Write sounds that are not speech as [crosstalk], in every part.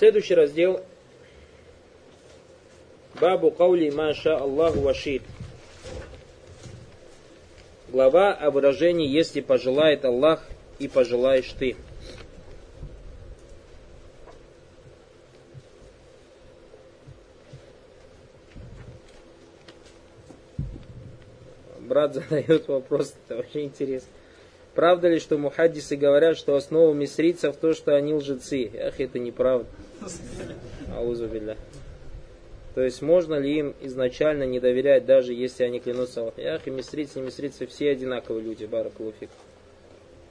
Следующий раздел. Бабу каули маша Аллаху вашид. Глава о выражении «если пожелает Аллах и пожелаешь ты». Брат задает вопрос, это очень интересно. Правда ли, что мухаддисы говорят, что основа мисрийцев то, что они лжецы? Ах, это неправда. Аузубилля. То есть можно ли им изначально не доверять, даже если они клянутся Ах, и мисрицы, и мисрицы, все одинаковые люди, баракулуфик.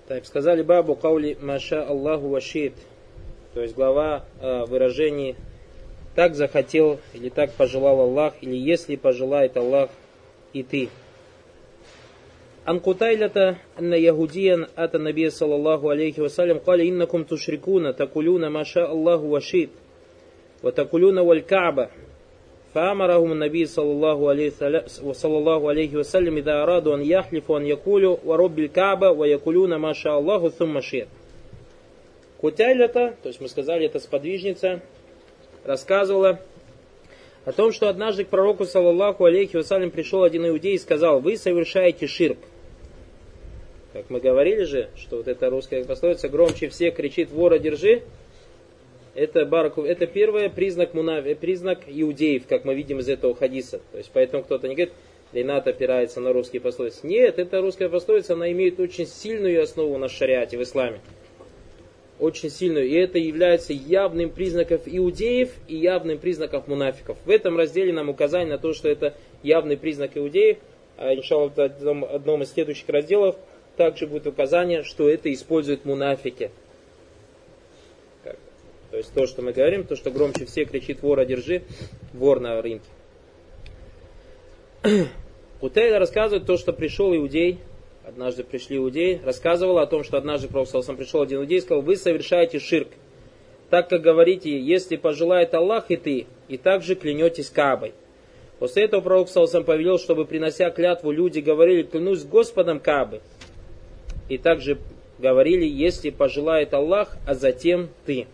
Так, сказали бабу каули маша Аллаху вашит. То есть глава э, выражений так захотел или так пожелал Аллах, или если пожелает Аллах и ты. عن قتيلة أن يهوديا أتى النبي صلى الله عليه وسلم قال إنكم تشركون تقولون ما شاء الله وشئت وتقولون والكعبة فأمرهم النبي صلى الله عليه صلى الله عليه وسلم إذا أرادوا أن يحلفوا أن يقولوا ورب الكعبة ويقولون ما شاء الله ثم شئت Кутайлята, то есть мы сказали, это сподвижница, рассказывала о том, что однажды к пророку, саллаллаху алейхи вассалям, пришел один иудей и сказал, вы совершаете ширк. Как мы говорили же, что вот эта русская пословица громче всех кричит вора держи, это бараку, это первый признак мунави, признак иудеев, как мы видим из этого хадиса. То есть поэтому кто-то не говорит, Ренат опирается на русские пословицы. Нет, эта русская пословица, она имеет очень сильную основу на шариате в исламе. Очень сильную. И это является явным признаком иудеев и явным признаком мунафиков. В этом разделе нам указание на то, что это явный признак иудеев. А иншаллах в одном из следующих разделов также будет указание, что это используют мунафики. То есть то, что мы говорим, то, что громче все кричит вора держи, вор на рынке. [clears throat] Утейда рассказывает то, что пришел иудей, однажды пришли иудеи, рассказывал о том, что однажды Пророк пришел один иудей и сказал, вы совершаете ширк. Так как говорите, если пожелает Аллах и ты, и также клянетесь Кабой. После этого Пророк сам повелел, чтобы принося клятву, люди говорили, клянусь Господом Кабы и также говорили, если пожелает Аллах, а затем ты.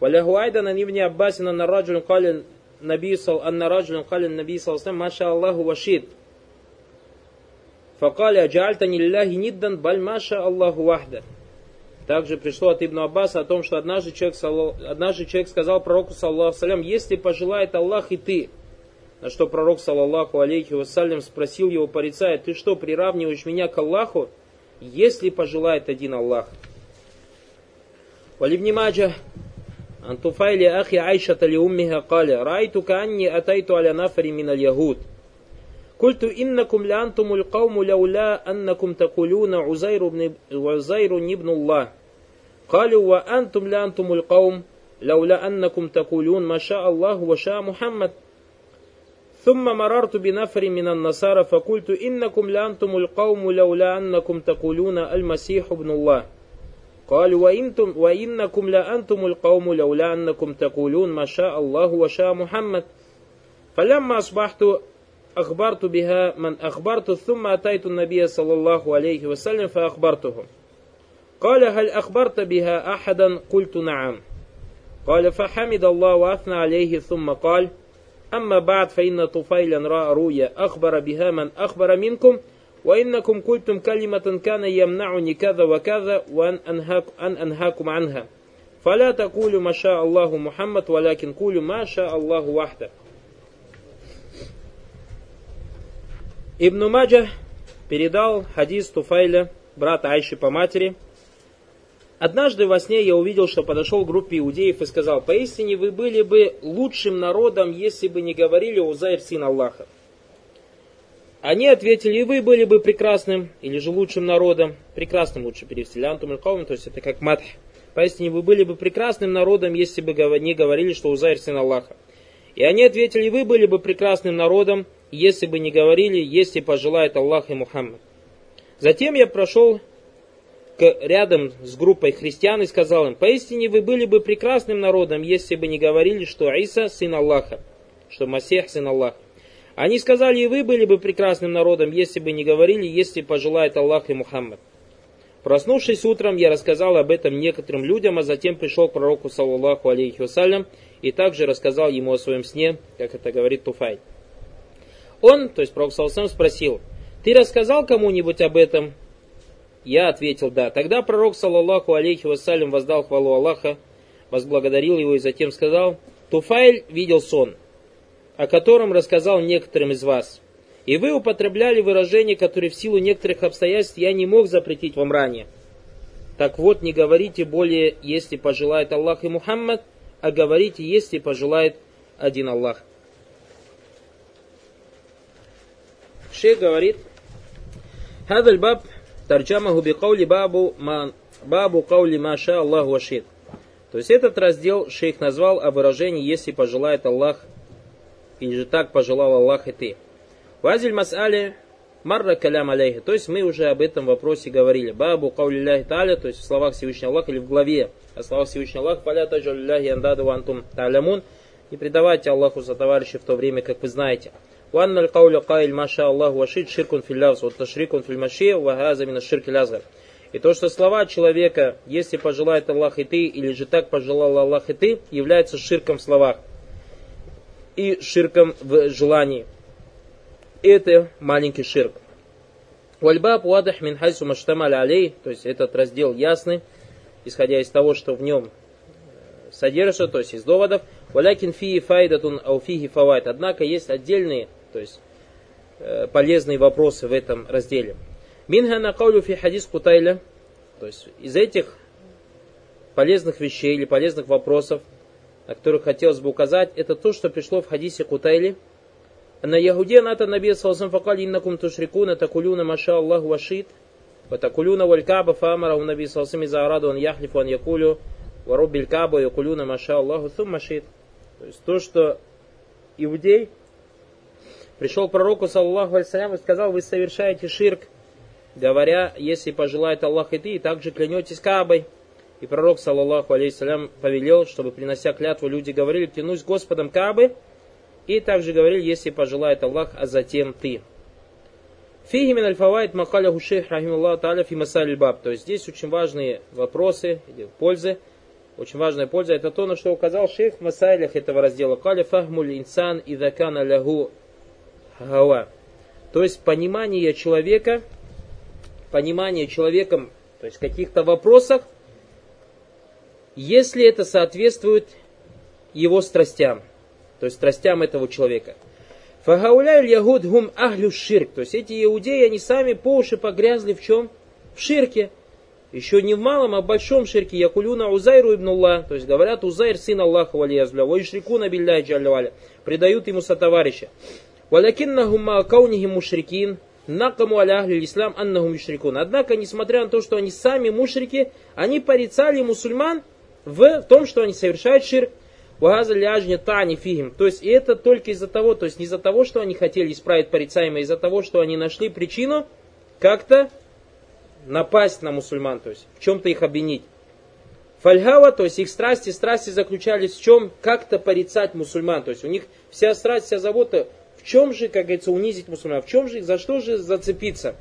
Валяху айдан ибн Аббасина на раджулин калин наби сал анна раджулин калин наби сал маша Аллаху вашид. Факали аджальтани лилляхи ниддан баль маша Аллаху вахда. Также пришло от Ибн Аббаса о том, что однажды человек, однажды человек сказал пророку, саллаху салям, если пожелает Аллах и ты. На что пророк, саллаху алейхи вассалям, спросил его, порицая, ты что, приравниваешь меня к Аллаху? если пожелает один Аллах. ولابن ماجه عن طفيل أخي عائشة لأمها قال رأيت كأني أتيت على نفر من اليهود قلت إنكم لأنتم القوم لولا أنكم تقولون عزير بن عزير ابن الله قالوا وأنتم لأنتم القوم لولا أنكم تقولون ما شاء الله وشاء محمد ثم مررت بنفر من النصارى فقلت إنكم لأنتم القوم لولا أنكم تقولون المسيح ابن الله. قال وإنتم وإنكم لأنتم القوم لولا أنكم تقولون ما شاء الله وشاء محمد. فلما أصبحت أخبرت بها من أخبرت ثم أتيت النبي صلى الله عليه وسلم فأخبرته قال هل أخبرت بها أحدا؟ قلت نعم. قال فحمد الله وأثنى عليه ثم قال أما بعد فإن طفيلا رأى رؤيا أخبر بها من أخبر منكم وإنكم قلتم كلمة كان يمنعني كذا وكذا وأن أنهاك أن أنهاكم عنها فلا تقولوا ما شاء الله محمد ولكن قولوا ما شاء الله وحده Ибн Маджа передал хадис Туфайля, брата Айши по матери, Однажды во сне я увидел, что подошел к группе иудеев и сказал, поистине вы были бы лучшим народом, если бы не говорили Узайр сын Аллаха. Они ответили, и вы были бы прекрасным, или же лучшим народом, прекрасным лучше перевести, лянтум то есть это как матх. Поистине вы были бы прекрасным народом, если бы не говорили, что Узайр сын Аллаха. И они ответили, вы были бы прекрасным народом, если бы не говорили, если пожелает Аллах и Мухаммад. Затем я прошел рядом с группой христиан и сказал им, поистине вы были бы прекрасным народом, если бы не говорили, что Иса сын Аллаха, что Масех сын Аллаха. Они сказали, и вы были бы прекрасным народом, если бы не говорили, если пожелает Аллах и Мухаммад. Проснувшись утром, я рассказал об этом некоторым людям, а затем пришел к пророку, саллаллаху алейхи вассалям, и также рассказал ему о своем сне, как это говорит Туфай. Он, то есть пророк саллаллаху спросил, ты рассказал кому-нибудь об этом? Я ответил, да. Тогда пророк, саллаллаху алейхи вассалям, воздал хвалу Аллаха, возблагодарил его и затем сказал, Туфайль видел сон, о котором рассказал некоторым из вас. И вы употребляли выражения, которые в силу некоторых обстоятельств я не мог запретить вам ранее. Так вот, не говорите более, если пожелает Аллах и Мухаммад, а говорите, если пожелает один Аллах. Шейх говорит, هذا الباب Тарджамаху бикаули бабу, ман, бабу каули маша Аллаху вашит. То есть этот раздел шейх назвал о выражении «если пожелает Аллах» или же «так пожелал Аллах и ты». Вазиль Мас'али Марра калям алейхи. То есть мы уже об этом вопросе говорили. Бабу каули таля, то есть в словах Всевышнего Аллаха или в главе а о словах Всевышнего Аллаха, поля таджалляхи андаду антум талямун. Не предавайте Аллаху за товарищей в то время, как вы знаете. وأن القول قائل ما شاء الله وشيء شرك في اللفظ والتشريك في المشي وهذا من الشرك الأصغر. И то, что слова человека, если пожелает Аллах и ты, или же так пожелал Аллах и ты, является ширком в словах и ширком в желании это маленький ширк. Вальбаб вадах мин хайсу маштамаль алей, то есть этот раздел ясный, исходя из того, что в нем э, содержится, то есть из доводов. Валякин фии файдатун ауфихи фавайт. Однако есть отдельные, то есть э, полезные вопросы в этом разделе. Минха накаулю хадис кутайля. То есть из этих полезных вещей или полезных вопросов, о которых хотелось бы указать, это то, что пришло в хадисе Кутайли. На Ягуде ната наби салсам факали иннакум тушрикуна такулюна маша Аллаху вашит. Ватакулюна валькаба фамара у наби салсам из араду он яхлифу он якулю. Варубиль каба якулюна маша Аллаху сум машит. То есть то, что иудей – пришел к пророку, саллаху алейсалям, и сказал, вы совершаете ширк, говоря, если пожелает Аллах и ты, и также клянетесь Кабой. И пророк, саллаху алейсалям, повелел, чтобы, принося клятву, люди говорили, клянусь Господом Кабы, и также говорили, если пожелает Аллах, а затем ты. Фиги мин альфавайт макаля гушейх рахимуллах та'аля фи баб. То есть здесь очень важные вопросы пользы. Очень важная польза. Это то, на что указал шейх в масайлях этого раздела. Каля фахмуль инсан и дакана лягу гава. То есть понимание человека, понимание человеком, то есть каких-то вопросах, если это соответствует его страстям то есть страстям этого человека. Фагауляй ягуд гум ахлю ширк. То есть эти иудеи, они сами по уши погрязли в чем? В ширке. Еще не в малом, а в большом ширке. Якулюна Узайру ибнуллах. То есть говорят, Узайр сын Аллаха валиязля. Вайшрикуна билляй джаляваля. Предают ему сотоварища. Валякиннахум каунихи мушрикин. Накаму аля ислам аннахум мушрикун. Однако, несмотря на то, что они сами мушрики, они порицали мусульман в том, что они совершают ширк. Тани фигим. То есть и это только из-за того, то есть не из-за того, что они хотели исправить порицаемое, а из-за того, что они нашли причину как-то напасть на мусульман, то есть в чем-то их обвинить. Фальгава, то есть их страсти, страсти заключались в чем? Как-то порицать мусульман. То есть у них вся страсть, вся забота, в чем же, как говорится, унизить мусульман, в чем же, за что же зацепиться.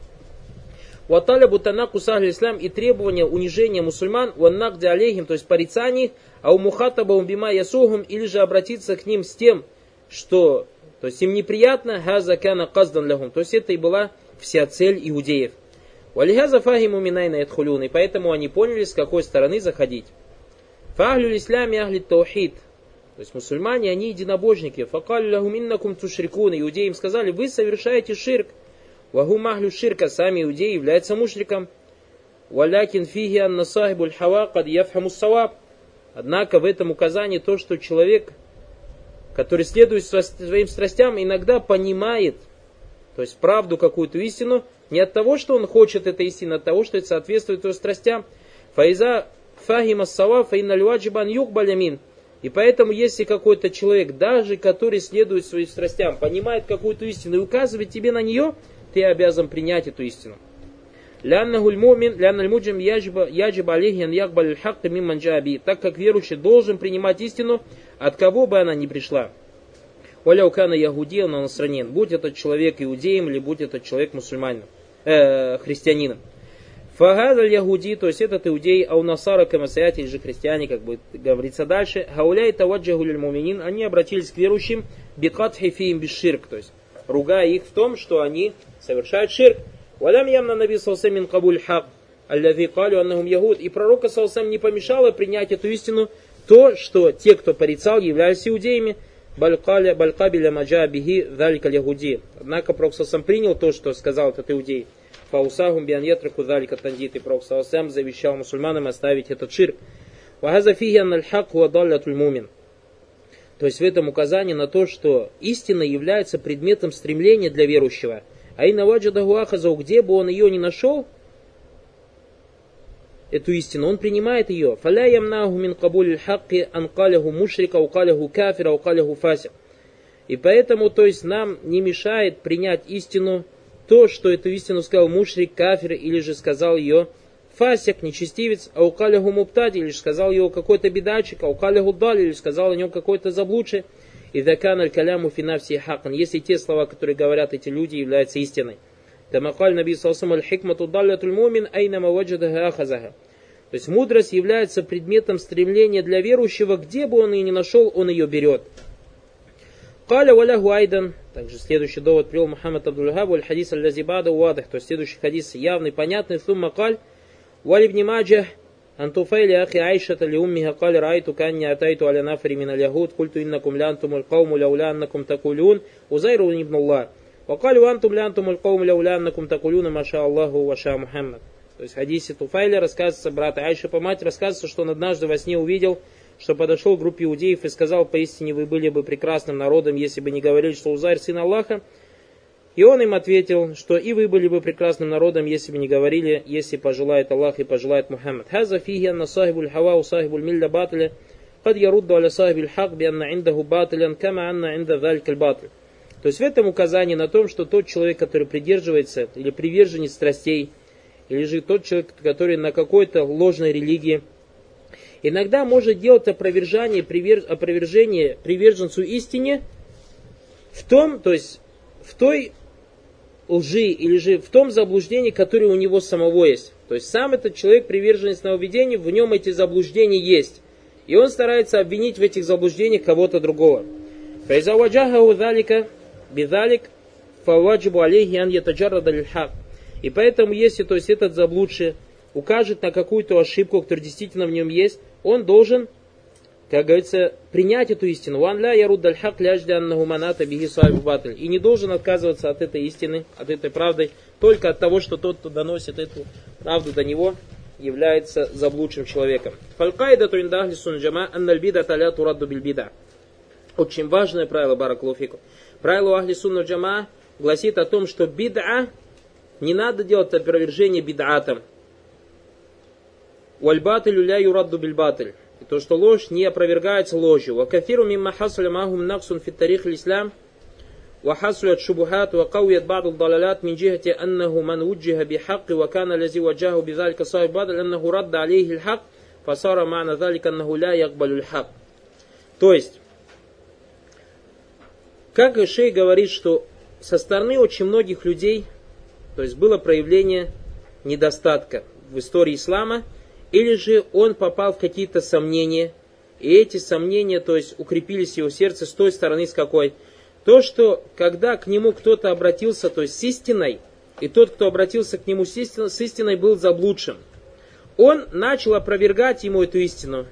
Ваталя бутанаку ислам и требования унижения мусульман, ваннакди алейхим, то есть порицаний, а у мухатаба умбима ясухум, или же обратиться к ним с тем, что, то есть им неприятно, хаза кана каздан лягум, то есть это и была вся цель иудеев. Валихаза фахиму минайна и поэтому они поняли, с какой стороны заходить. Фахлю ислами ахли таухид, то есть мусульмане, они единобожники. Факалю лахум иннакум тушрикун, иудеи им сказали, вы совершаете ширк. Вагу махлю ширка, сами иудеи являются мушриком. Валякин фиги анна сахибуль хава кад яфхаму саваб. Однако в этом указании то, что человек, который следует своим страстям, иногда понимает, то есть правду какую-то истину, не от того, что он хочет этой истины, а от того, что это соответствует его страстям. Фаиза фахима сава фаина льваджибан юг балямин. И поэтому, если какой-то человек, даже который следует своим страстям, понимает какую-то истину и указывает тебе на нее, ты обязан принять эту истину. Так как верующий должен принимать истину, от кого бы она ни пришла. Валяукана ягудия на настранен. Будь этот человек иудеем или будь этот человек мусульманином, э, христианином. Фагазаль Ягуди, то есть этот иудей, а у Насара Камасаят, или же христиане, как будет говорится дальше, Хауляй Таваджахуль Муминин, они обратились к верующим, Бикат Хифиим Биширк, то есть ругая их в том, что они совершают ширк. Валям ямна наби салсамин кабуль хак, аллави калю аннахум ягуд. И пророка салсам не помешало принять эту истину, то, что те, кто порицал, являлись иудеями, балькабиля маджа бихи далика ягуди. Однако пророк салсам принял то, что сказал этот иудей. Фаусахум биан ятраку далика тандит. И пророк салсам завещал мусульманам оставить этот ширк. Вахаза фиги анналь хак хуа мумин. То есть в этом указание на то, что истина является предметом стремления для верующего. А и наваджадаху ахазау, где бы он ее не нашел, эту истину, он принимает ее. Фаля. И поэтому, то есть, нам не мешает принять истину то, что эту истину сказал мушрик, кафир, или же сказал ее фасик, нечестивец, а укаляху муптади, или сказал его какой-то бедачик, а укаляху дали, или сказал о нем какой-то заблудший. И дакан аль каляму финавси хакан, если те слова, которые говорят эти люди, являются истиной. Тамакаль наби салсам аль хикмату даллятуль мумин айнама ваджадаха ахазаха. То есть мудрость является предметом стремления для верующего, где бы он ее ни нашел, он ее берет. Вакаля валя гуайдан. Также следующий довод привел Мухаммад Абдуль-Габу, аль-хадис аль-лазибада уадах. То есть следующий хадис явный, понятный. Сумма каль. Валибни маджа. Антуфайли ахи айшата ли уммиха каль райту канни атайту аля нафри мин аль-ягуд. Культу иннакум лянтум аль-кауму ляуляннакум такулюн. Узайру ибнуллах. Вакаль вантум лянтум аль-кауму ляуляннакум такулюна маша Аллаху ваша Мухаммад. То есть в хадисе Туфайля рассказывается, брат Айша по мать рассказывается, что он однажды во сне увидел что подошел к группе иудеев и сказал, поистине вы были бы прекрасным народом, если бы не говорили, что Узарь сын Аллаха. И он им ответил, что и вы были бы прекрасным народом, если бы не говорили, если пожелает Аллах и пожелает Мухаммад. Хаза фихи анна сахибуль хава у сахибуль милля батля, кад ярудду аля сахибуль хак би анна индаху батлян, кама анна инда валькаль батль. То есть в этом указании на том, что тот человек, который придерживается или приверженец страстей, или же тот человек, который на какой-то ложной религии – иногда может делать опровержение, опровержение приверженцу истине в том, то есть в той лжи или же в том заблуждении, которое у него самого есть. То есть сам этот человек, приверженец нововведений, в нем эти заблуждения есть. И он старается обвинить в этих заблуждениях кого-то другого. И поэтому, если то есть этот заблудший укажет на какую-то ошибку, которая действительно в нем есть, он должен как говорится, принять эту истину. Ван ля яруд хак батль. И не должен отказываться от этой истины, от этой правды, только от того, что тот, кто доносит эту правду до него, является заблудшим человеком. Фалькайда туиндахли сунджама анналь бида таля. Очень важное правило, баракулуфику. Правило ахли сунна джама гласит о том, что бид'a не надо делать опровержение бид'атом. Вальбатылю ля юрадду бильбатыль. И то, что ложь не опровергается ложью. Ва кафиру мимма хасуля махум наксун фиттарих лислям. Ва хасулят шубухат ва кауят баду далалят мин джихати аннаху ман уджиха бихакки ва кана лази ваджаху бизалика сахиб бадаль аннаху радда алейхи лхак. Фасара ма'на залика аннаху ля якбалю лхак. То есть, как Ишей говорит, что со стороны очень многих людей, то есть было проявление недостатка в истории ислама – или же он попал в какие-то сомнения, и эти сомнения, то есть укрепились в его сердце с той стороны, с какой? То, что когда к нему кто-то обратился, то есть с истиной, и тот, кто обратился к нему с истиной, с истиной был заблудшим, он начал опровергать ему эту истину.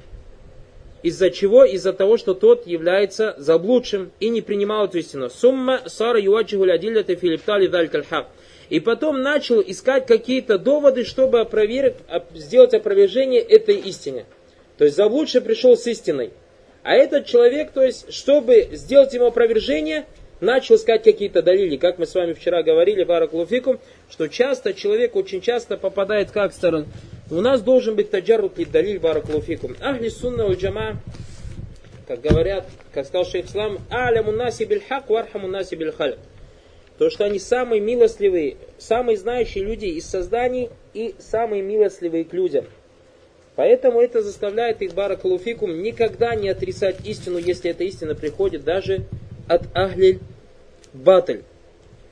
Из-за чего? Из-за того, что тот является заблудшим и не принимал эту истину. Сумма сара юаджихуль адилля филиптали далькаль хак и потом начал искать какие-то доводы, чтобы опроверг, сделать опровержение этой истине. То есть заблудший пришел с истиной. А этот человек, то есть, чтобы сделать ему опровержение, начал искать какие-то далили. Как мы с вами вчера говорили, Баракулуфикум, что часто человек очень часто попадает как сторон. У нас должен быть таджарут и далиль Баракулуфикум. Ахли сунна у джама, как говорят, как сказал шейх Ислам, аляму наси биль хак, вархаму наси биль халь. То, что они самые милостливые, самые знающие люди из созданий и самые милостливые к людям. Поэтому это заставляет их баракалуфикум никогда не отрицать истину, если эта истина приходит даже от ахлиль батль.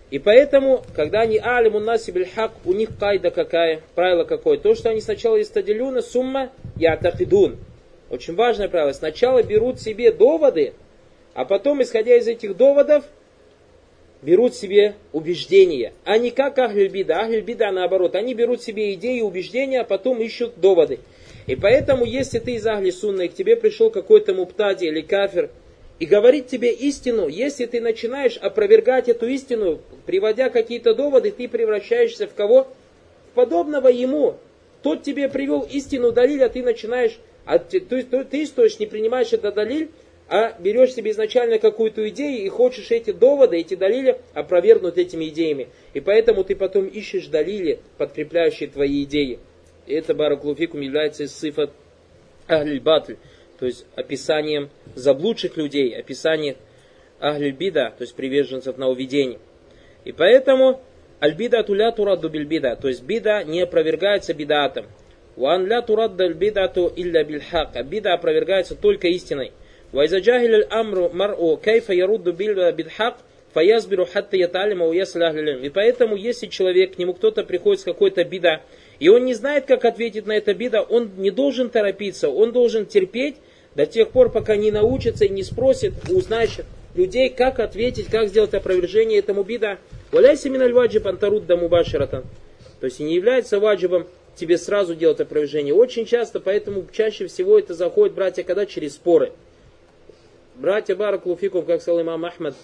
И поэтому, когда они алимун наси хак, у них кайда какая, правило какое? То, что они сначала истадилюна сумма ятакидун. Очень важное правило. Сначала берут себе доводы, а потом, исходя из этих доводов, берут себе убеждения. А не как Ахлюбида. Ахлюбида наоборот. Они берут себе идеи, убеждения, а потом ищут доводы. И поэтому, если ты из Ахли Сунны, и к тебе пришел какой-то муптади или кафир, и говорит тебе истину, если ты начинаешь опровергать эту истину, приводя какие-то доводы, ты превращаешься в кого? В подобного ему. Тот тебе привел истину далиль, а ты начинаешь, а ты, ты, ты, ты то не принимаешь это далиль, а берешь себе изначально какую-то идею и хочешь эти доводы, эти далили опровергнуть этими идеями. И поэтому ты потом ищешь далили, подкрепляющие твои идеи. И это баракулуфикум является сифат ахль-батль, то есть описанием заблудших людей, описанием ахль-бида, то есть приверженцев на уведение. И поэтому альбида туля турадду бильбида, то есть бида не опровергается бидатом. Уан ля турадда бидату илля бильхак, а бида опровергается только истиной. وإذا جاهل الأمر مرء كيف يرد بالحق фаязбиру хатта яталима уясляхлилим. И поэтому, если человек, к нему кто-то приходит с какой-то беда, и он не знает, как ответить на это беда, он не должен торопиться, он должен терпеть до тех пор, пока не научится и не спросит у знающих людей, как ответить, как сделать опровержение этому беда. Валяйся миналь ваджиб антарут да мубаширатан. То есть и не является ваджибом тебе сразу делать опровержение. Очень часто, поэтому чаще всего это заходит, братья, когда через споры. Братья Баракулуфикум, как сказал имам Ахмад,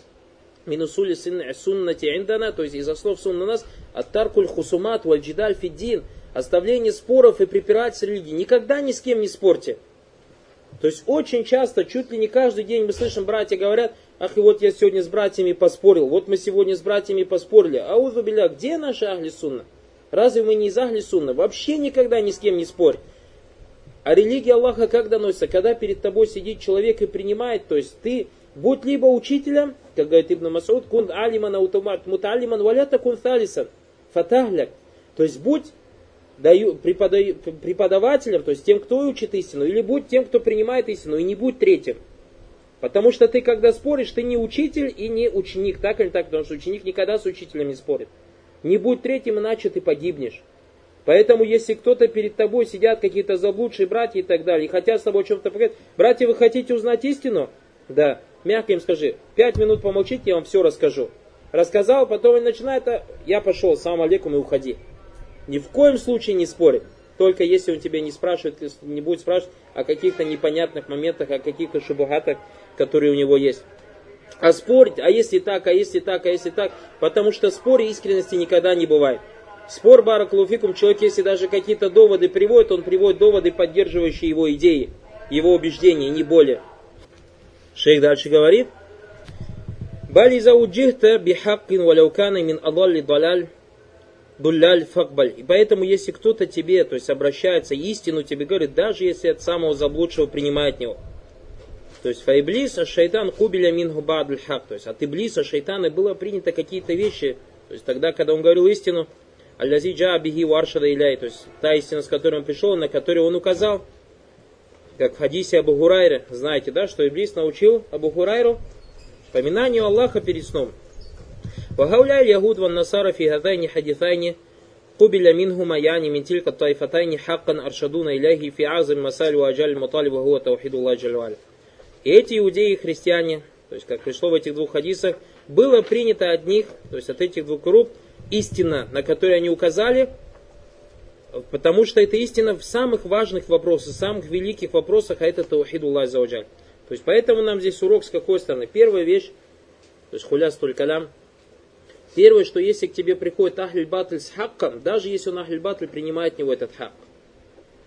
минусули суннати индана, то есть из основ сунна нас, аттаркуль хусумат вальджидаль фиддин, оставление споров и препирательств религии. Никогда ни с кем не спорьте. То есть очень часто, чуть ли не каждый день мы слышим, братья говорят, ах, и вот я сегодня с братьями поспорил, вот мы сегодня с братьями поспорили. А узубиля, где наши ахли сунна? Разве мы не из ахли сунна? Вообще никогда ни с кем не спорь. А религия Аллаха как доносится? Когда перед тобой сидит человек и принимает, то есть ты будь либо учителем, как говорит Ибн Масуд, кун алиман аутомат муталиман валята кун салисан, фатахляк. То есть будь даю, преподаю, преподавателем, то есть тем, кто учит истину, или будь тем, кто принимает истину, и не будь третьим. Потому что ты, когда споришь, ты не учитель и не ученик, так или так, потому что ученик никогда с учителем не спорит. Не будь третьим, иначе ты погибнешь. Поэтому, если кто-то перед тобой сидят какие-то заблудшие братья и так далее, и хотят с тобой о чем-то поговорить, братья, вы хотите узнать истину? Да. Мягко им скажи, пять минут помолчите, я вам все расскажу. Рассказал, потом он начинает, а я пошел, сам алейкум и уходи. Ни в коем случае не спорит. Только если он тебя не спрашивает, не будет спрашивать о каких-то непонятных моментах, о каких-то шубухатах, которые у него есть. А спорить, а если так, а если так, а если так, потому что в споре искренности никогда не бывает. Спор Баракулуфикум, человек, если даже какие-то доводы приводит, он приводит доводы, поддерживающие его идеи, его убеждения, не более. Шейх дальше говорит, Бали зауджихта бихаккин валяукана мин адалли даляль дуляль факбаль. И поэтому, если кто-то тебе, то есть обращается, истину тебе говорит, даже если от самого заблудшего принимает него. То есть файблиса шайтан кубиля мин губадль хак. То есть от иблиса шайтана было принято какие-то вещи. То есть тогда, когда он говорил истину, Аль-Лази Джабихи Варшада Иляй, то есть та истина, с которой он пришел, на которую он указал. Как в хадисе Абу Хурайре, знаете, да, что Иблис научил Абу Хурайру поминанию Аллаха перед сном. Вагауля Ягуд ван Насара фигатайни хадифайни Кубиля минхума яни ментилька тайфатайни хаккан аршадуна иляхи фи азам масаль ваджаль муталиба гуа таухиду ладжаль И эти иудеи и христиане, то есть как пришло в этих двух хадисах, было принято от них, то есть от этих двух групп, истина, на которую они указали, потому что это истина в самых важных вопросах, самых великих вопросах, а это Таухиду Аллах Зауджаль. То есть поэтому нам здесь урок с какой стороны? Первая вещь, то есть хуля столь калям, Первое, что если к тебе приходит Ахль Батль с хакком, даже если он Ахль Батль принимает него этот хак,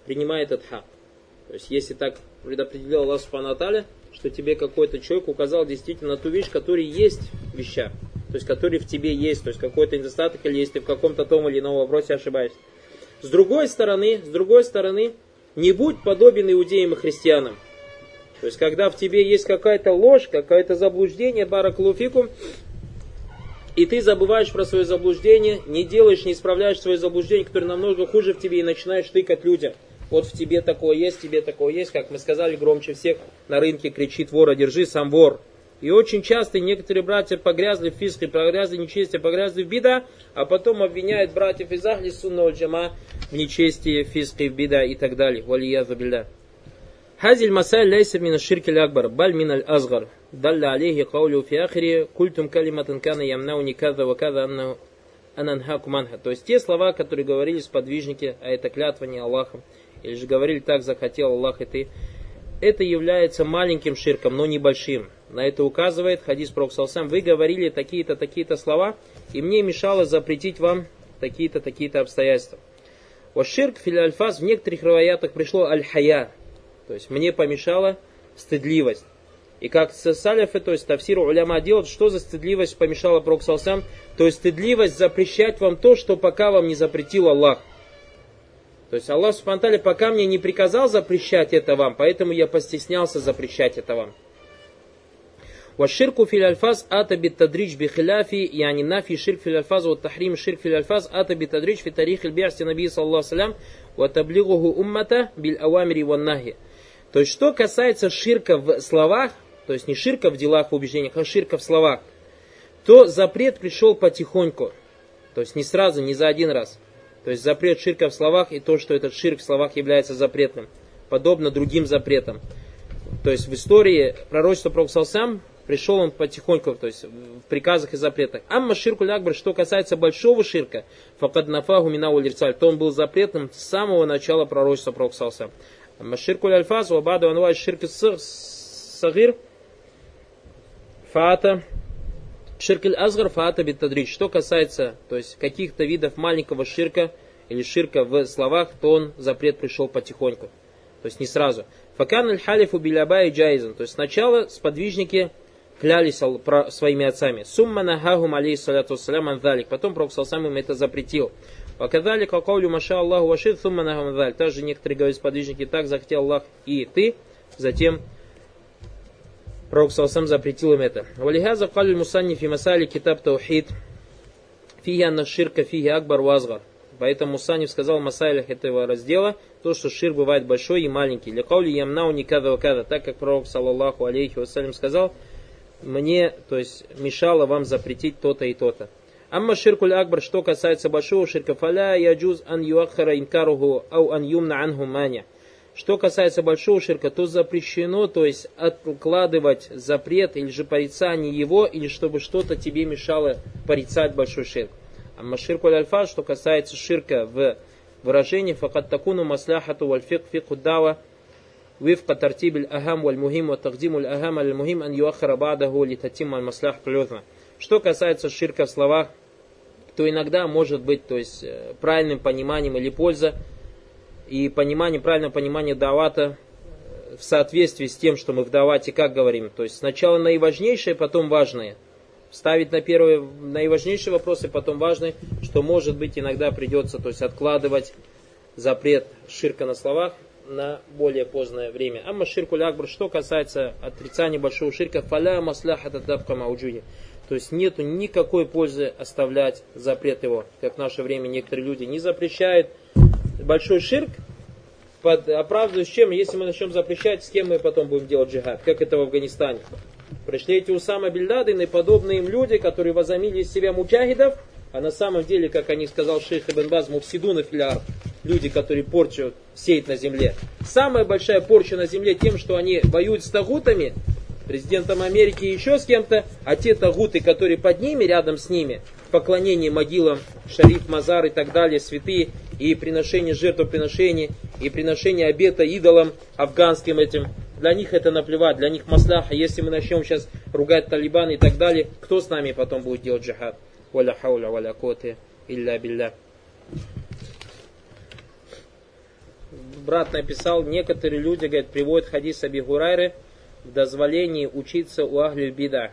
принимает этот хак. То есть если так предопределил Аллах Субхану что тебе какой-то человек указал действительно ту вещь, которая есть в вещах то есть который в тебе есть, то есть какой-то недостаток, или если ты в каком-то том или ином вопросе ошибаешься. С другой стороны, с другой стороны, не будь подобен иудеям и христианам. То есть, когда в тебе есть какая-то ложь, какое-то заблуждение, бараклуфикум, и ты забываешь про свое заблуждение, не делаешь, не исправляешь свое заблуждение, которое намного хуже в тебе, и начинаешь тыкать людям. Вот в тебе такое есть, в тебе такое есть, как мы сказали, громче всех на рынке кричит вора, держи, сам вор. И очень часто некоторые братья погрязли в фиске, погрязли в нечестие, погрязли в беда, а потом обвиняют братьев из Ахли сунного Джама в нечестии, фиске, в беда и так далее. Валия забильда. Хазиль Масай лейса мина ширки акбар, баль мина азгар. Далла алейхи каулю фи ахри, культум калиматан кана ямнау никаза ваказа аннау ананхаку. То есть те слова, которые говорили сподвижники, а это клятва не Аллахом, или же говорили так захотел Аллах и ты, это является маленьким ширком, но небольшим. На это указывает хадис Проксалсам. Вы говорили такие-то, такие-то слова, и мне мешало запретить вам такие-то, такие-то обстоятельства. Вот ширк филальфаз в некоторых раваятах пришло аль-хая, то есть мне помешала стыдливость. И как салифы, то есть тавсиру уляма делают, что за стыдливость помешала Проксалсам? То есть стыдливость запрещать вам то, что пока вам не запретил Аллах. То есть Аллах Субтитры пока мне не приказал запрещать это вам, поэтому я постеснялся запрещать это вам. والشرك في الألفاظ أتى بالتدريج بخلاف يعني نفي شرك في الألفاظ والتحريم الشرك في الألفاظ أتى بالتدريج في تاريخ البعث النبي صلى الله عليه وسلم وتبليغه أمته بالأوامر والنهي. То есть, что касается ширка в словах, то есть не ширка в делах, в убеждениях, а ширка в словах, то запрет пришел потихоньку. То есть не сразу, не за один раз. То есть запрет ширка в словах и то, что этот ширк в словах является запретным. Подобно другим запретам. То есть в истории пророчества Пророка сам пришел он потихоньку, то есть в приказах и запретах. Амма ширку лякбар, что касается большого ширка, факад нафаху минау то он был запретным с самого начала пророчества Пророка сам. Амма ширку ляльфаз, вабаду анвай ширк сагир, фата Ширк азгар фаата битадрич. Что касается то есть, каких-то видов маленького ширка или ширка в словах, то он запрет пришел потихоньку. То есть не сразу. Факан аль халифу биляба и джайзан. То есть сначала сподвижники клялись своими отцами. Сумма нахахум алейхиссалату вассалям анзалик. Потом Пророк сам им это запретил. Ваказали какаулю маша Аллаху вашид сумма нахахум анзалик. Также некоторые говорят сподвижники, так захотел Аллах и ты. Затем Пророк сам запретил им это. Валихаза каль мусанни фи масали китаб таухид. Фиги анна ширка фиги акбар вазгар. Поэтому Мусанив сказал в масайлях этого раздела, то, что шир бывает большой и маленький. Для каули ямнау никада вакада. Так как пророк, саллаллаху алейхи вассалям, сказал, мне, то есть, мешало вам запретить то-то и то-то. Амма ширкуль акбар, что касается большого ширка, фаля яджуз ан юахара инкаруху ау ан юмна анху маня. Что касается большого ширка, то запрещено, то есть откладывать запрет или же порицание его, или чтобы что-то тебе мешало порицать большой ширк. А маширку альфа, что касается ширка в выражении, факат такуну масляхату вальфик фику дава, وفق ترتيب الأهم والمهم وتقديم الأهم على المهم أن يؤخر بعده لتتم المصلحة العظمى. Что касается ширка в словах, то иногда может быть то есть, э, правильным пониманием или польза и понимание, правильное понимание давата в соответствии с тем, что мы в давате как говорим. То есть сначала наиважнейшее, потом важное. Ставить на первые наиважнейшие вопросы, потом важные, что может быть иногда придется то есть откладывать запрет ширка на словах на более позднее время. Амма ширку лякбр, что касается отрицания большого ширка, фаля масляха тадабка мауджуди. То есть нету никакой пользы оставлять запрет его. Как в наше время некоторые люди не запрещают большой ширк, под, оправдываясь чем, если мы начнем запрещать, с кем мы потом будем делать джихад, как это в Афганистане. Пришли эти Усама Бильдадин и подобные им люди, которые возомнили из себя муджахидов, а на самом деле, как они сказал шейх Ибн Баз, муфсидун и филяр, люди, которые порчу сеют на земле. Самая большая порча на земле тем, что они воюют с тагутами, президентом Америки и еще с кем-то, а те тагуты, которые под ними, рядом с ними, в поклонении могилам, шариф, мазар и так далее, святые, и приношение жертвоприношений, и приношение обета идолам афганским этим. Для них это наплевать, для них масляха. Если мы начнем сейчас ругать талибан и так далее, кто с нами потом будет делать джихад? Валя хауля, валя коты, илля билля. Брат написал, некоторые люди, говорят, приводят хадис Аби Гурайры в дозволении учиться у Ахлю Бида.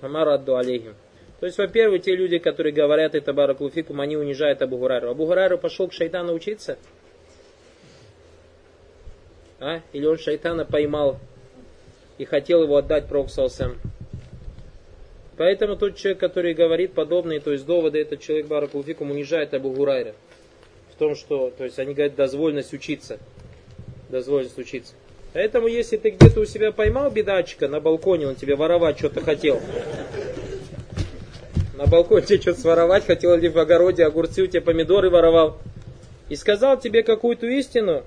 Амарадду алейхим. То есть, во-первых, те люди, которые говорят это баракулфикум, они унижают Абу Гурайру. Абу Гурайру пошел к шайтану учиться? А? Или он шайтана поймал и хотел его отдать Проксалсам? Поэтому тот человек, который говорит подобные, то есть доводы, этот человек баракулфикум унижает Абу Гурайра. В том, что, то есть они говорят, дозвольность учиться. Дозвольность учиться. Поэтому, если ты где-то у себя поймал бедачка на балконе, он тебе воровать что-то хотел. На балконе тебе что-то своровать хотел, или в огороде огурцы у тебя помидоры воровал. И сказал тебе какую-то истину,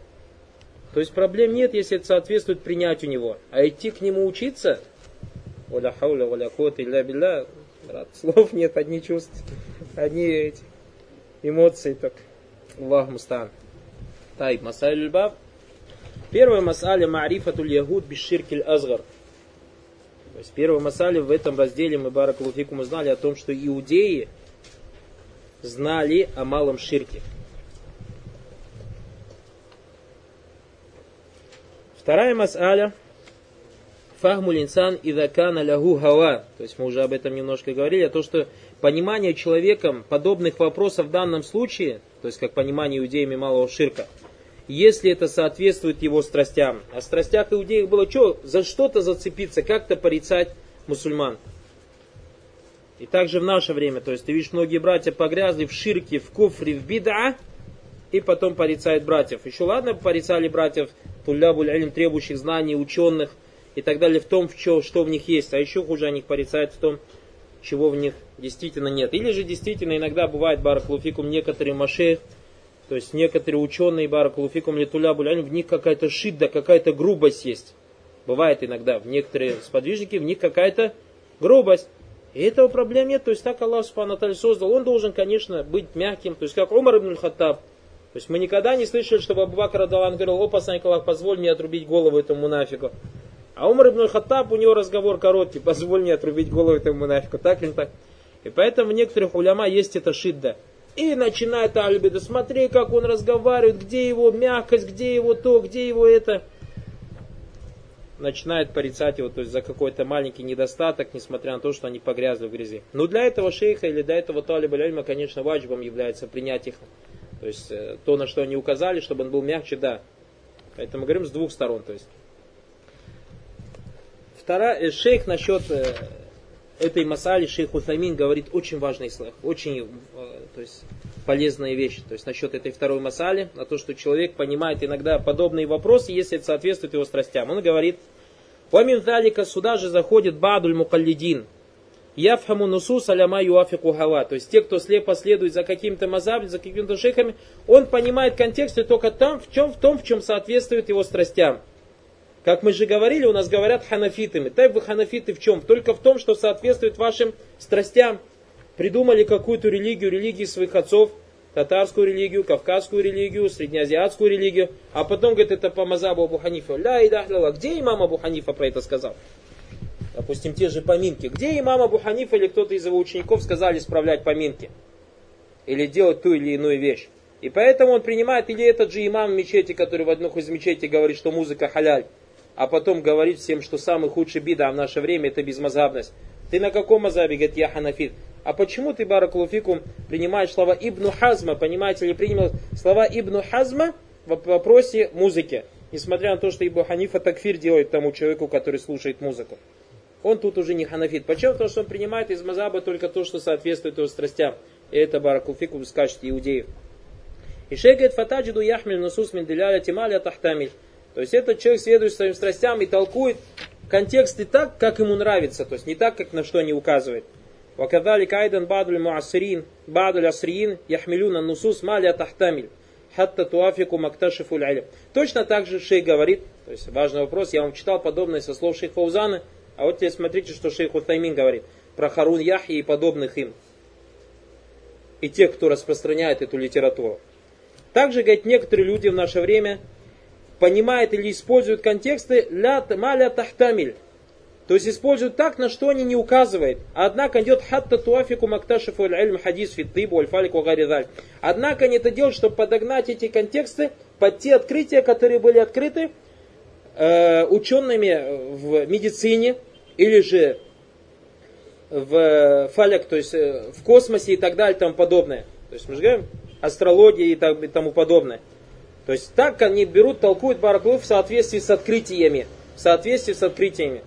то есть проблем нет, если это соответствует принятию него. А идти к нему учиться, Оля хауля, оля кот, илля билля, [laughs] слов нет, одни чувства, одни эти эмоции так. Аллах мустан. Тайб, масаль баб. Первая масаля ма'рифатуль ягуд биширкиль азгар. То есть первая масаля в этом разделе мы баракулуфикум узнали о том, что иудеи знали о малом ширке. Вторая масаля фахму инсан идакана лягу хава. То есть мы уже об этом немножко говорили, а то, что понимание человеком подобных вопросов в данном случае, то есть как понимание иудеями малого ширка, если это соответствует его страстям. О страстях иудеев было что? За что-то зацепиться, как-то порицать мусульман. И также в наше время, то есть ты видишь, многие братья погрязли в ширке, в куфре, в бида, и потом порицают братьев. Еще ладно, порицали братьев туллябуль алим, требующих знаний, ученых и так далее в том, в что, что в них есть. А еще хуже они порицают в том, чего в них действительно нет. Или же действительно иногда бывает баракулуфикум некоторые машех, то есть некоторые ученые баракулуфикум летулябуль алим, в них какая-то шидда, какая-то грубость есть. Бывает иногда, в некоторые сподвижники, в них какая-то грубость. И этого проблем нет. То есть так Аллах Субхану создал. Он должен, конечно, быть мягким. То есть как Умар ибн Хаттаб, то есть мы никогда не слышали, чтобы Абу Бакр говорил, о, посланник Аллах, позволь мне отрубить голову этому мунафику. А Умар ибн Хаттаб, у него разговор короткий, позволь мне отрубить голову этому мунафику. Так или так? И поэтому в некоторых уляма есть это шидда. И начинает Альбеда, смотри, как он разговаривает, где его мягкость, где его то, где его это. Начинает порицать его, то есть за какой-то маленький недостаток, несмотря на то, что они погрязли в грязи. Но для этого шейха или для этого талиба ляльма, конечно, ваджибом является принять их то есть э, то, на что они указали, чтобы он был мягче, да. Поэтому говорим с двух сторон. То есть. Вторая, э, шейх насчет э, этой масали, шейх Утамин говорит очень важный слов, очень то есть, полезные вещи. То есть насчет этой второй масали, на то, что человек понимает иногда подобные вопросы, если это соответствует его страстям. Он говорит, Помимо Далика сюда же заходит Бадуль Мукаллидин, Яфхаму нусус аляма юафику хава. То есть те, кто слепо следует за каким-то мазабом, за какими-то шейхами, он понимает контексты только там, в, чем, в том, в чем соответствует его страстям. Как мы же говорили, у нас говорят ханафитами. Так вы ханафиты в чем? Только в том, что соответствует вашим страстям. Придумали какую-то религию, религии своих отцов, татарскую религию, кавказскую религию, среднеазиатскую религию, а потом говорит, это по мазабу Абу Ханифа. Ля и Где имам Абу Ханифа про это сказал? допустим, те же поминки. Где имам Абу Ханифа или кто-то из его учеников сказали исправлять поминки? Или делать ту или иную вещь? И поэтому он принимает, или этот же имам в мечети, который в одной из мечетей говорит, что музыка халяль, а потом говорит всем, что самый худший бида в наше время это безмазабность. Ты на каком мазабе? Говорит, я ханафит. А почему ты, Баракулуфикум, принимаешь слова Ибну Хазма, понимаете ли, принял слова Ибну Хазма в вопросе музыки, несмотря на то, что Ибн Ханифа такфир делает тому человеку, который слушает музыку он тут уже не ханафит. Почему? Потому что он принимает из мазаба только то, что соответствует его страстям. И это баракулфику скажет иудеев. И шейх говорит, фатаджиду яхмиль насус минделяля тималя тахтамиль. То есть этот человек следует своим страстям и толкует контексты так, как ему нравится, то есть не так, как на что не указывает. Вакадали кайдан бадуль муасрин, бадуль асриин, яхмилюна нусус маля тахтамиль. Хатта туафику макташифуль алим. Точно так же шейх говорит, то есть важный вопрос, я вам читал подобное со слов шейх Фаузана, а вот теперь смотрите, что шейх Утаймин говорит про Харун Яхи и подобных им. И тех, кто распространяет эту литературу. Также, говорит, некоторые люди в наше время понимают или используют контексты ля маля тахтамиль. То есть используют так, на что они не указывают. Однако идет хатта туафику макташифу аль хадис фиттыбу альфалику. Однако они это делают, чтобы подогнать эти контексты под те открытия, которые были открыты э, учеными в медицине, или же в фаляк, то есть э, в космосе и так далее и тому подобное. То есть мы же говорим астрология и, так, и тому подобное. То есть так они берут, толкуют Бараклу в соответствии с открытиями. В соответствии с открытиями.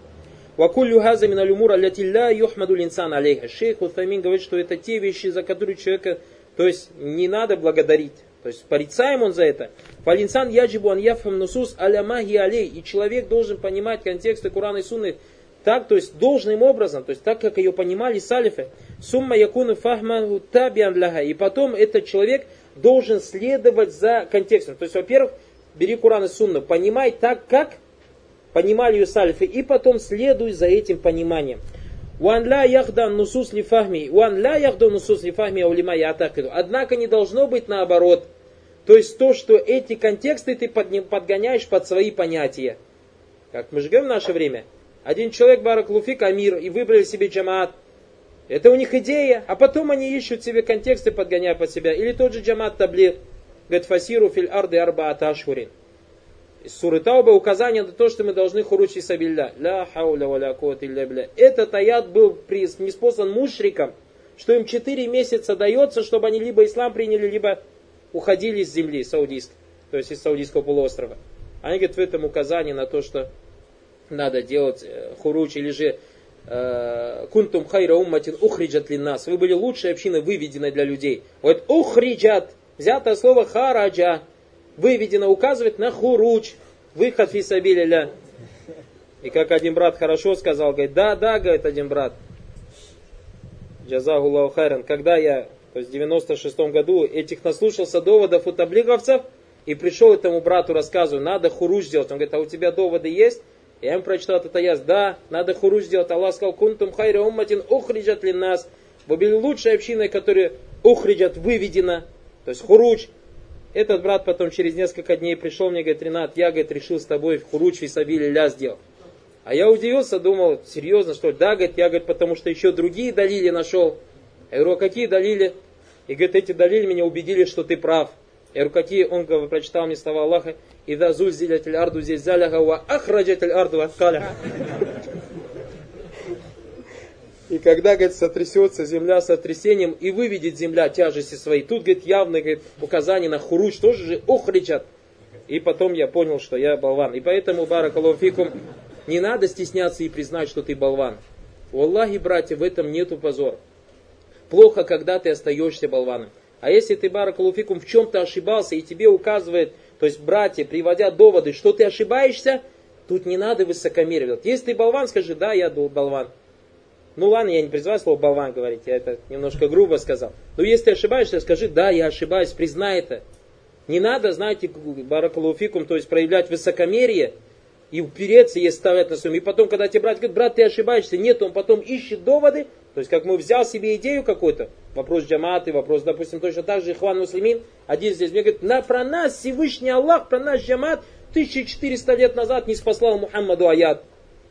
Вакулю газа миналюмура лятилля юхмаду линсан алейха. Шейх Утамин говорит, что это те вещи, за которые человека, то есть не надо благодарить. То есть порицаем он за это. Фалинсан яджибу ан яфхам нусус аля алей. И человек должен понимать контексты Курана и Сунны так, то есть должным образом, то есть так, как ее понимали салифы. Сумма якуну фахмаху табиан ляха. И потом этот человек должен следовать за контекстом. То есть, во-первых, бери Куран и Сунну, понимай так, как понимали ее салифы, и потом следуй за этим пониманием. Уан ля яхда нусус ли фахми, уан ля яхда нусус ли фахми аулима ятакиду. Однако не должно быть наоборот. То есть то, что эти контексты ты подгоняешь под свои понятия. Как мы говорим в наше время. Один человек, Бараклуфик, Амир, и выбрали себе джамаат. Это у них идея, а потом они ищут себе контексты, подгоняя под себя. Или тот же джамаат таблир, говорит, фасиру филь арды арба аташхурин. Из суры Тауба указание на то, что мы должны хуручи сабилля. Ля хауля валя кот бля. Этот аят был неспослан мушрикам, что им 4 месяца дается, чтобы они либо ислам приняли, либо уходили с земли саудийской, то есть из Саудийского полуострова. Они говорят в этом указание на то, что надо делать э, хуруч или же кунтум хайра умматин ухриджат ли нас. Вы были лучшей общиной, выведенной для людей. Вот ухриджат, взятое слово хараджа, выведено, указывает на хуруч, выход фисабиля. И как один брат хорошо сказал, говорит, да, да, говорит один брат, Джазагуллаху хайран, когда я, то есть в 96 году, этих наслушался доводов у таблиговцев, и пришел этому брату рассказываю, надо хуруч сделать. Он говорит, а у тебя доводы есть? Я им прочитал этот аяс, да, надо хуруж сделать. Аллах сказал, кунтум хайра умматин ухриджат ли нас. Вы были лучшей общиной, которая ухриджат, выведена. То есть хуруч. Этот брат потом через несколько дней пришел мне, говорит, Ренат, я, говорит, решил с тобой хуруч и сабили ля сделать. А я удивился, думал, серьезно, что ли? Да, говорит, я, говорит, потому что еще другие далили нашел. Я говорю, а какие далили? И говорит, эти далили меня убедили, что ты прав. Говорю, какие? Он прочитал мне слова Аллаха. Ида зульзилятель арду здесь заляга ва ахраджатель арду аскаля. И когда, говорит, сотрясется земля сотрясением и выведет земля тяжести своей, тут, говорит, явно, говорит, указание на хуруч тоже же ухричат. И потом я понял, что я болван. И поэтому, баракалуфикум, не надо стесняться и признать, что ты болван. У Аллахи, братья, в этом нету позора. Плохо, когда ты остаешься болваном. А если ты, баракалуфикум, в чем-то ошибался и тебе указывает то есть братья, приводя доводы, что ты ошибаешься, тут не надо высокомерить. Если ты болван, скажи, да, я болван. Ну ладно, я не призываю слово болван говорить, я это немножко грубо сказал. Но если ты ошибаешься, скажи, да, я ошибаюсь, признай это. Не надо, знаете, баракалуфикум, то есть проявлять высокомерие и упереться, если ставят на своем. И потом, когда тебе брат говорит, брат, ты ошибаешься, нет, он потом ищет доводы, то есть, как мы взял себе идею какую-то, вопрос джаматы, вопрос, допустим, точно так же Ихван Муслимин, один здесь мне говорит, на, про нас Всевышний Аллах, про наш джамат 1400 лет назад не спаслал Мухаммаду аят.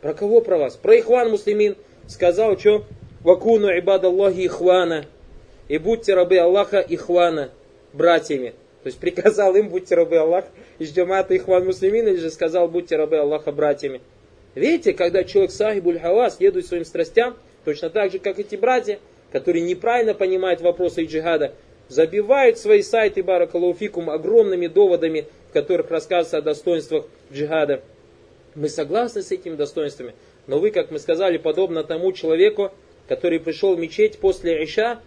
Про кого про вас? Про Ихван Муслимин. Сказал, что вакуну ибад Аллахи Ихвана. И будьте рабы Аллаха Ихвана, братьями. То есть приказал им, будьте рабы Аллаха, из джамата Ихван Муслимин, или же сказал, будьте рабы Аллаха братьями. Видите, когда человек сахибуль хава следует своим страстям, Точно так же, как эти братья, которые неправильно понимают вопросы джихада, забивают свои сайты Баракалуфикум огромными доводами, в которых рассказывается о достоинствах джихада. Мы согласны с этими достоинствами, но вы, как мы сказали, подобно тому человеку, который пришел в мечеть после Иша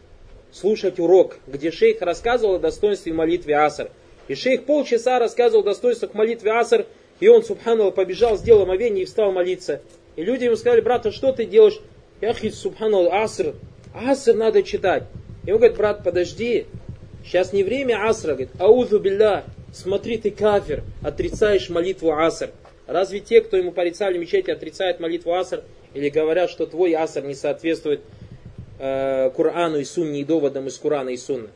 слушать урок, где шейх рассказывал о достоинстве молитвы Аср. И шейх полчаса рассказывал о достоинствах молитвы Аср, и он, субханалла, побежал, сделал омовение и встал молиться. И люди ему сказали, брат, а что ты делаешь? Яхи, субхану, аср, аср надо читать. И он говорит, брат, подожди, сейчас не время асра, говорит, аузу билля, смотри, ты кафир, отрицаешь молитву аср. Разве те, кто ему порицали мечети, отрицают молитву аср, или говорят, что твой аср не соответствует э, Корану и Сунне и доводам из Курана и Сунны?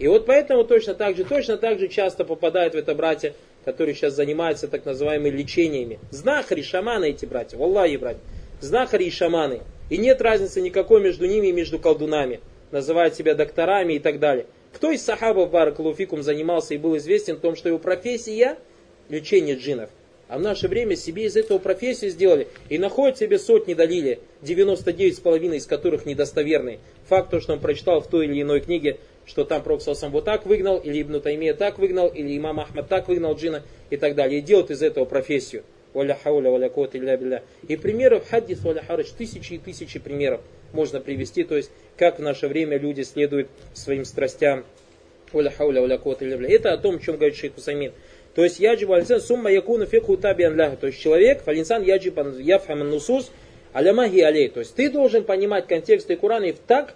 И вот поэтому точно так же, точно так же часто попадают в это братья, которые сейчас занимаются так называемыми лечениями. Знахари, шаманы эти братья, Аллахи братья. Знахари и шаманы. И нет разницы никакой между ними и между колдунами. Называют себя докторами и так далее. Кто из сахабов Баракалуфикум занимался и был известен в том, что его профессия лечение джинов. А в наше время себе из этого профессию сделали и находят себе сотни далили, 99,5 из которых недостоверные. Факт то, что он прочитал в той или иной книге, что там Пророк сам вот так выгнал, или Ибн Таймия так выгнал, или имам Ахмад так выгнал джина и так далее. И делают из этого профессию. Валя хауля, валя кот илля билля. И примеров хадис валя харач, тысячи и тысячи примеров можно привести. То есть, как в наше время люди следуют своим страстям Это о том, о чем говорит шейх Хусамин. То есть яджиб алинсан сумма якуну фикху табиан ляху. То есть человек, фалинсан яджиб яфхам нусус алямахи алей. То есть ты должен понимать контексты Корана так,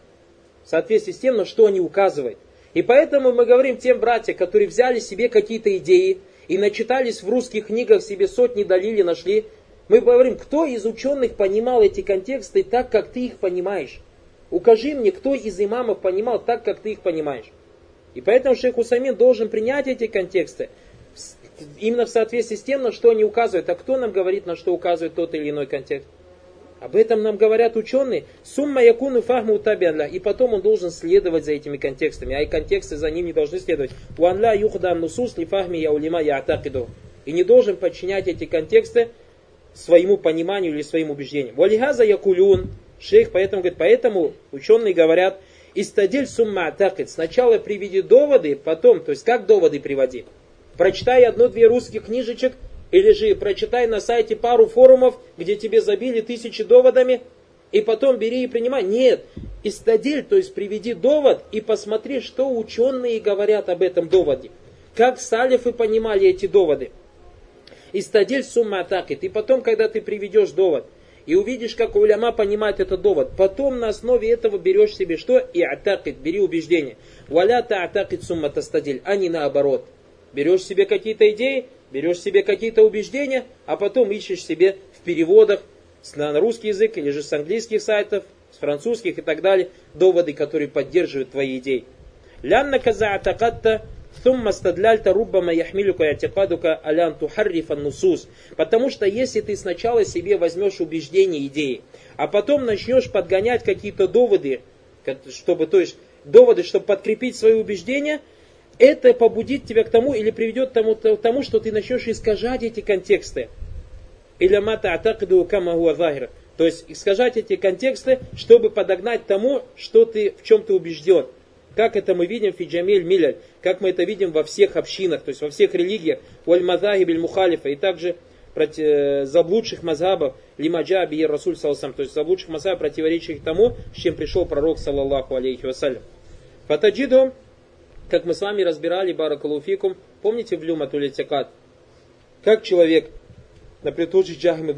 в соответствии с тем, на что они указывают. И поэтому мы говорим тем братьям, которые взяли себе какие-то идеи и начитались в русских книгах себе сотни далили, нашли. Мы говорим, кто из ученых понимал эти контексты так, как ты их понимаешь? Укажи мне, кто из имамов понимал так, как ты их понимаешь. И поэтому шейх Усамин должен принять эти контексты именно в соответствии с тем, на что они указывают. А кто нам говорит, на что указывает тот или иной контекст? Об этом нам говорят ученые. Сумма якуну фахму табианля. И потом он должен следовать за этими контекстами. А и контексты за ним не должны следовать. Уанля юхдан нусус ли фахми яулима яатакиду. И не должен подчинять эти контексты своему пониманию или своим убеждениям. Валихаза якулюн. Шейх поэтому говорит, поэтому ученые говорят, истадиль сумма атакид. Сначала приведи доводы, потом, то есть как доводы приводи? Прочитай одну-две русских книжечек, или же прочитай на сайте пару форумов, где тебе забили тысячи доводами, и потом бери и принимай. Нет, истадиль, то есть приведи довод и посмотри, что ученые говорят об этом доводе. Как салифы понимали эти доводы. Истадиль сумма атакит. И потом, когда ты приведешь довод, и увидишь, как уляма понимает этот довод. Потом на основе этого берешь себе что? И атакит, бери убеждение. Валя та атакит сумма тастадиль, а не наоборот. Берешь себе какие-то идеи, берешь себе какие-то убеждения, а потом ищешь себе в переводах на русский язык или же с английских сайтов, с французских и так далее, доводы, которые поддерживают твои идеи. Лянна каза атакатта ثم استدللت ربما يحملك اعتقادك على أن تحرف النصوص. Потому что если ты сначала себе возьмешь убеждения, идеи, а потом начнешь подгонять какие-то доводы, чтобы, то есть, доводы, чтобы подкрепить свои убеждения, это побудит тебя к тому или приведет к тому, к тому что ты начнешь искажать эти контексты. Или мата атакду камагу азахир. То есть искажать эти контексты, чтобы подогнать тому, что ты, в чем ты убежден. Как это мы видим в Фиджамиль Миляль, как мы это видим во всех общинах, то есть во всех религиях, уаль мазахибиль мухалифа, и также э, заблудших мазхабов, лимаджаби и Расуль Салсам, то есть заблудших мазхабов, противоречащих тому, с чем пришел пророк, саллаллаху алейхи вассалям. Фатаджиду как мы с вами разбирали Баракалуфикум, помните в Люма Тулитикат, как человек, например, тот же Джахим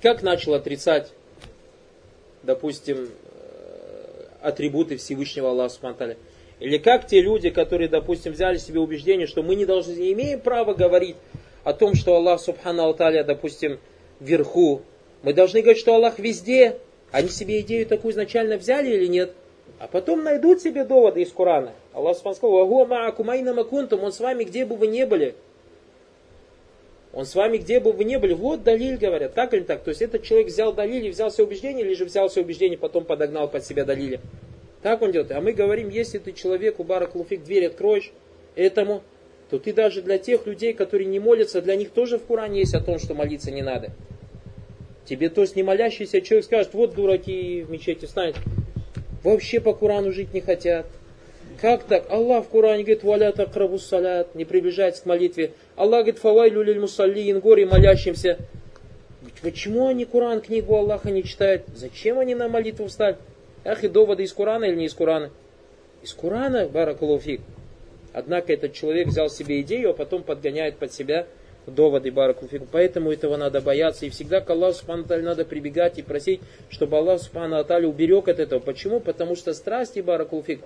как начал отрицать, допустим, э, атрибуты Всевышнего Аллаха Субтитры. Или как те люди, которые, допустим, взяли себе убеждение, что мы не должны, не имеем права говорить о том, что Аллах Субхану Алталя, допустим, вверху. Мы должны говорить, что Аллах везде. Они себе идею такую изначально взяли или нет? А потом найдут себе доводы из Корана. Аллах сказал, «Агуа маакумайна макунтум», Он с вами, где бы вы ни были. Он с вами, где бы вы ни были. Вот далиль, говорят. Так или так? То есть этот человек взял далиль и взял все убеждение, или же взял все убеждение, потом подогнал под себя далили. Так он делает. А мы говорим, если ты человеку, барак луфик, дверь откроешь этому, то ты даже для тех людей, которые не молятся, для них тоже в Коране есть о том, что молиться не надо. Тебе, то есть не молящийся человек скажет, вот дураки в мечети станет, вообще по Корану жить не хотят. Как так? Аллах в Коране говорит, валя такрабу салят, не приближайтесь к молитве. Аллах говорит, фавайлю лиль мусаллиин, горе молящимся. Почему они Коран, книгу Аллаха не читают? Зачем они на молитву встали? Ах, и доводы из Корана или не из Корана? Из Корана, баракалуфик. Однако этот человек взял себе идею, а потом подгоняет под себя доводы Баракулфик. Поэтому этого надо бояться. И всегда к Аллаху Субхану надо прибегать и просить, чтобы Аллах Субхану Аталь уберег от этого. Почему? Потому что страсти Баракулфик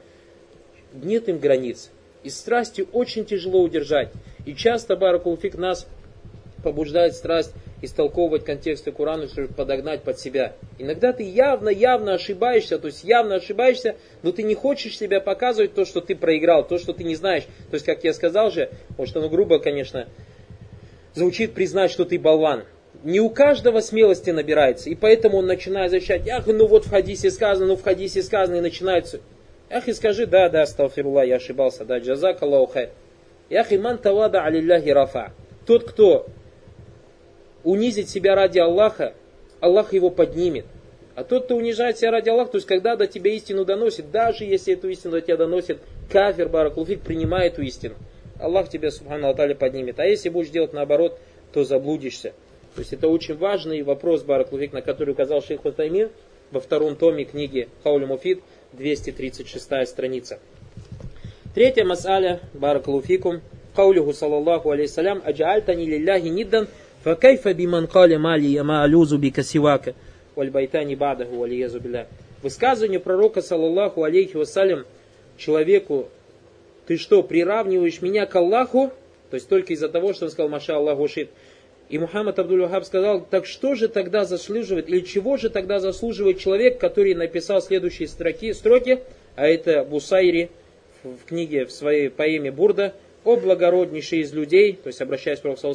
нет им границ. И страсти очень тяжело удержать. И часто Баракулфик нас побуждает страсть истолковывать контексты Корана, чтобы подогнать под себя. Иногда ты явно-явно ошибаешься, то есть явно ошибаешься, но ты не хочешь себя показывать то, что ты проиграл, то, что ты не знаешь. То есть, как я сказал же, может оно грубо, конечно, звучит признать, что ты болван. Не у каждого смелости набирается. И поэтому он начинает защищать, ах, ну вот в хадисе сказано, ну в хадисе сказано, и начинается. Ах, и скажи, да, да, сталфирулла, я ошибался, да, джазак Аллаху хайр. Ях иман тавада алилляхи рафа. Тот, кто унизит себя ради Аллаха, Аллах его поднимет. А тот, кто унижает себя ради Аллаха, то есть когда до тебя истину доносит, даже если эту истину до тебя доносит кафир, баракулфик, принимай эту истину. Аллах тебя, субхану Аталя, поднимет. А если будешь делать наоборот, то заблудишься. То есть это очень важный вопрос, Баракулфик, на который указал шейх Хутаймир во втором томе книги Хауль Муфид, 236 страница. Третья масаля, Баракулфикум, Каулиху саллаллаху алейсалям, аджаальтани лилляхи ниддан, факайфа биман кали мали яма алюзу бика сивака, вальбайтани бадаху алиязу билля. Высказывание пророка, саллаллаху алейхи вассалям, человеку, ты что, приравниваешь меня к Аллаху? То есть только из-за того, что он сказал, Маша Аллаху шит. И Мухаммад Абдул сказал, так что же тогда заслуживает, или чего же тогда заслуживает человек, который написал следующие строки, строки, а это Бусайри в книге, в своей поэме Бурда, «О благороднейший из людей», то есть обращаясь к Пророку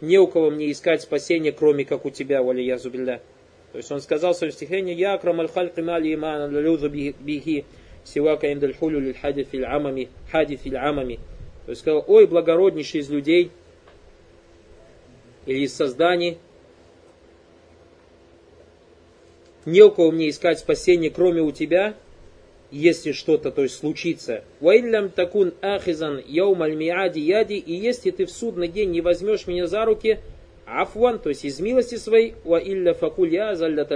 не у кого мне искать спасения, кроме как у тебя, вали язубилля. То есть он сказал в своем стихотворении, «Я акрам аль-хальки мали лалюзу бихи сивака индаль хулю лиль хади фил амами, хади фил амами». То есть сказал, «Ой, благороднейший из людей, или из созданий, не у кого мне искать спасения, кроме у тебя, если что-то, то есть случится. Ваиллям такун ахизан яумаль миади яди, и если ты в судный день не возьмешь меня за руки, афван, то есть из милости своей, ва илля факуль я заллята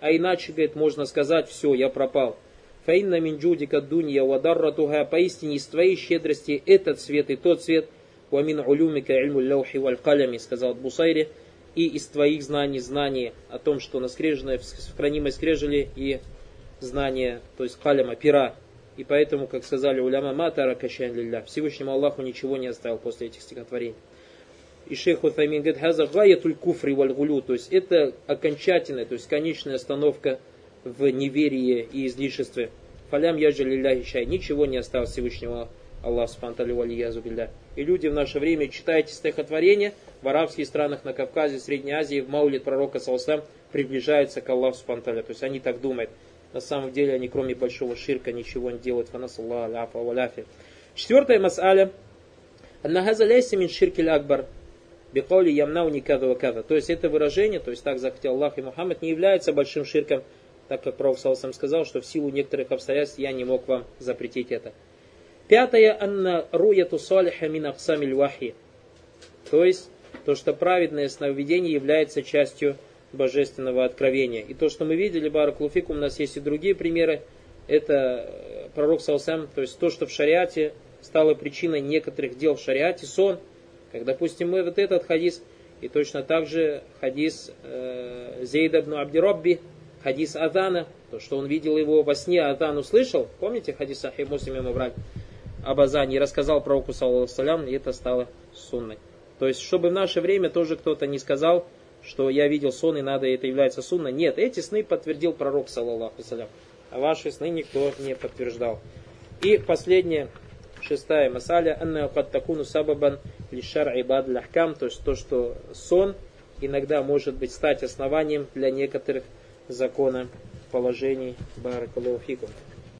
А иначе, говорит, можно сказать, все, я пропал. Фаинна минджудика дунья вадарратуха, поистине из твоей щедрости этот свет и тот свет, вамин улюмика ильму ляухи валь калями, сказал Бусайри, и из твоих знаний знание о том, что на скрежной, в хранимой скрежели и знание, то есть калема, пера. И поэтому, как сказали уляма матара кашан лилля, Всевышнему Аллаху ничего не оставил после этих стихотворений. И шейх Утамин говорит, хаза гаятуль куфри валь гулю, то есть это окончательная, то есть конечная остановка в неверии и излишестве. Фалям яджа лилляхи шай, ничего не осталось Всевышнего Аллаху спантали валиязу билля. И люди в наше время читаете стихотворения в арабских странах, на Кавказе, в Средней Азии, в Маулит пророка Салсам приближаются к Аллаху спанталя. То есть они так думают. На самом деле они кроме большого ширка ничего не делают. Аллах. Четвертая мас'аля. Аннахаза ляйся мин ширки акбар. Бекаули ямнауни када када. То есть это выражение, то есть так захотел Аллах и Мухаммад, не является большим ширком, так как Пророк сам сказал, что в силу некоторых обстоятельств я не мог вам запретить это. Пятое, анна руяту салиха мин аксамиль вахи. То есть, то, что праведное сновидение является частью божественного откровения. И то, что мы видели, Баракулуфик, у нас есть и другие примеры, это э, пророк Саусам, то есть то, что в шариате стало причиной некоторых дел в шариате, сон, как, допустим, мы вот этот хадис, и точно так же хадис э, Зейда ибн Абдиробби, хадис Адана, то, что он видел его во сне, Адан услышал, помните хадис Ахи Муслим мы брали об Азане, и рассказал пророку, саллаху и это стало сунной. То есть, чтобы в наше время тоже кто-то не сказал, что я видел сон и надо, это является сунна. Нет, эти сны подтвердил пророк, саллаллаху салям. А ваши сны никто не подтверждал. И последнее, шестая масаля, анна кад такуну сабабан лишар ибад ляхкам, то есть то, что сон иногда может быть стать основанием для некоторых законов, положений. Баракалуфикум.